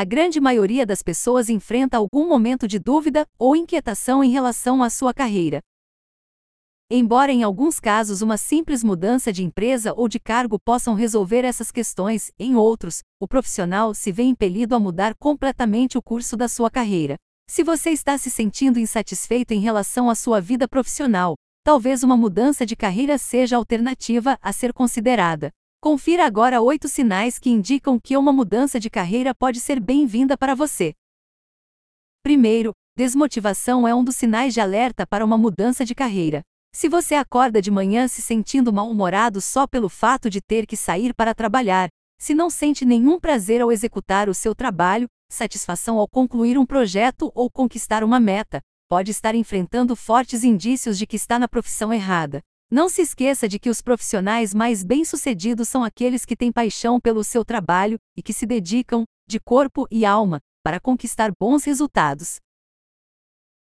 A grande maioria das pessoas enfrenta algum momento de dúvida ou inquietação em relação à sua carreira. Embora em alguns casos uma simples mudança de empresa ou de cargo possam resolver essas questões, em outros, o profissional se vê impelido a mudar completamente o curso da sua carreira. Se você está se sentindo insatisfeito em relação à sua vida profissional, talvez uma mudança de carreira seja a alternativa a ser considerada. Confira agora oito sinais que indicam que uma mudança de carreira pode ser bem-vinda para você. Primeiro, desmotivação é um dos sinais de alerta para uma mudança de carreira. Se você acorda de manhã se sentindo mal-humorado só pelo fato de ter que sair para trabalhar, se não sente nenhum prazer ao executar o seu trabalho, satisfação ao concluir um projeto ou conquistar uma meta, pode estar enfrentando fortes indícios de que está na profissão errada. Não se esqueça de que os profissionais mais bem-sucedidos são aqueles que têm paixão pelo seu trabalho e que se dedicam, de corpo e alma, para conquistar bons resultados.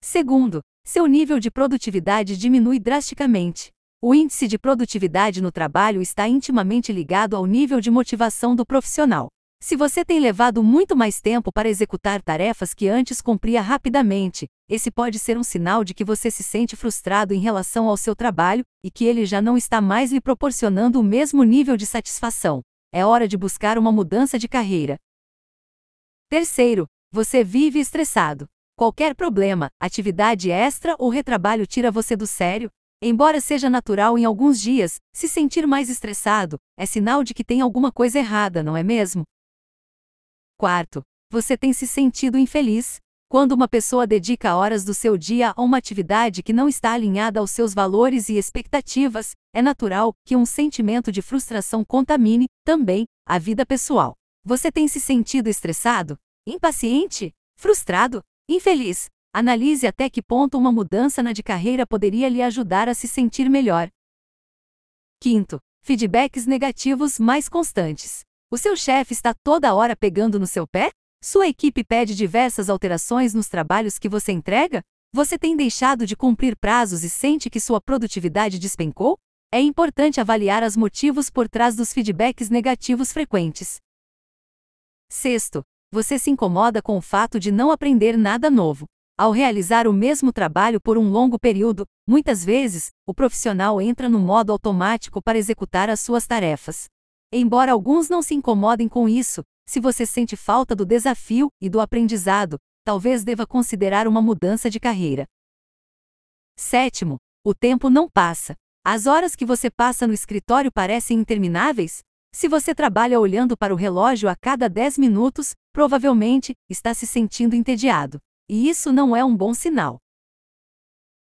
Segundo, seu nível de produtividade diminui drasticamente. O índice de produtividade no trabalho está intimamente ligado ao nível de motivação do profissional. Se você tem levado muito mais tempo para executar tarefas que antes cumpria rapidamente, esse pode ser um sinal de que você se sente frustrado em relação ao seu trabalho e que ele já não está mais lhe proporcionando o mesmo nível de satisfação. É hora de buscar uma mudança de carreira. Terceiro, você vive estressado. Qualquer problema, atividade extra ou retrabalho tira você do sério? Embora seja natural em alguns dias, se sentir mais estressado é sinal de que tem alguma coisa errada, não é mesmo? Quarto, você tem se sentido infeliz? Quando uma pessoa dedica horas do seu dia a uma atividade que não está alinhada aos seus valores e expectativas, é natural que um sentimento de frustração contamine, também, a vida pessoal. Você tem se sentido estressado? Impaciente? Frustrado? Infeliz? Analise até que ponto uma mudança na de carreira poderia lhe ajudar a se sentir melhor. Quinto, feedbacks negativos mais constantes. O seu chefe está toda hora pegando no seu pé? Sua equipe pede diversas alterações nos trabalhos que você entrega? Você tem deixado de cumprir prazos e sente que sua produtividade despencou? É importante avaliar os motivos por trás dos feedbacks negativos frequentes. Sexto, você se incomoda com o fato de não aprender nada novo. Ao realizar o mesmo trabalho por um longo período, muitas vezes, o profissional entra no modo automático para executar as suas tarefas. Embora alguns não se incomodem com isso, se você sente falta do desafio e do aprendizado, talvez deva considerar uma mudança de carreira. Sétimo, o tempo não passa. As horas que você passa no escritório parecem intermináveis? Se você trabalha olhando para o relógio a cada 10 minutos, provavelmente está se sentindo entediado. E isso não é um bom sinal.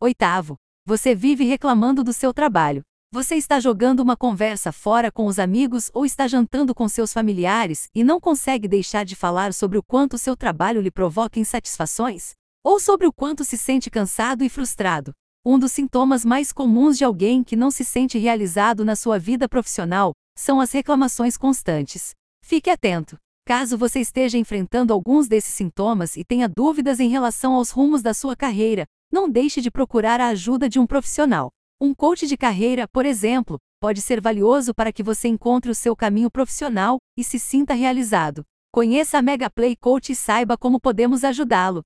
Oitavo, você vive reclamando do seu trabalho. Você está jogando uma conversa fora com os amigos ou está jantando com seus familiares e não consegue deixar de falar sobre o quanto seu trabalho lhe provoca insatisfações? Ou sobre o quanto se sente cansado e frustrado? Um dos sintomas mais comuns de alguém que não se sente realizado na sua vida profissional são as reclamações constantes. Fique atento. Caso você esteja enfrentando alguns desses sintomas e tenha dúvidas em relação aos rumos da sua carreira, não deixe de procurar a ajuda de um profissional. Um coach de carreira, por exemplo, pode ser valioso para que você encontre o seu caminho profissional e se sinta realizado. Conheça a Mega Play Coach e saiba como podemos ajudá-lo.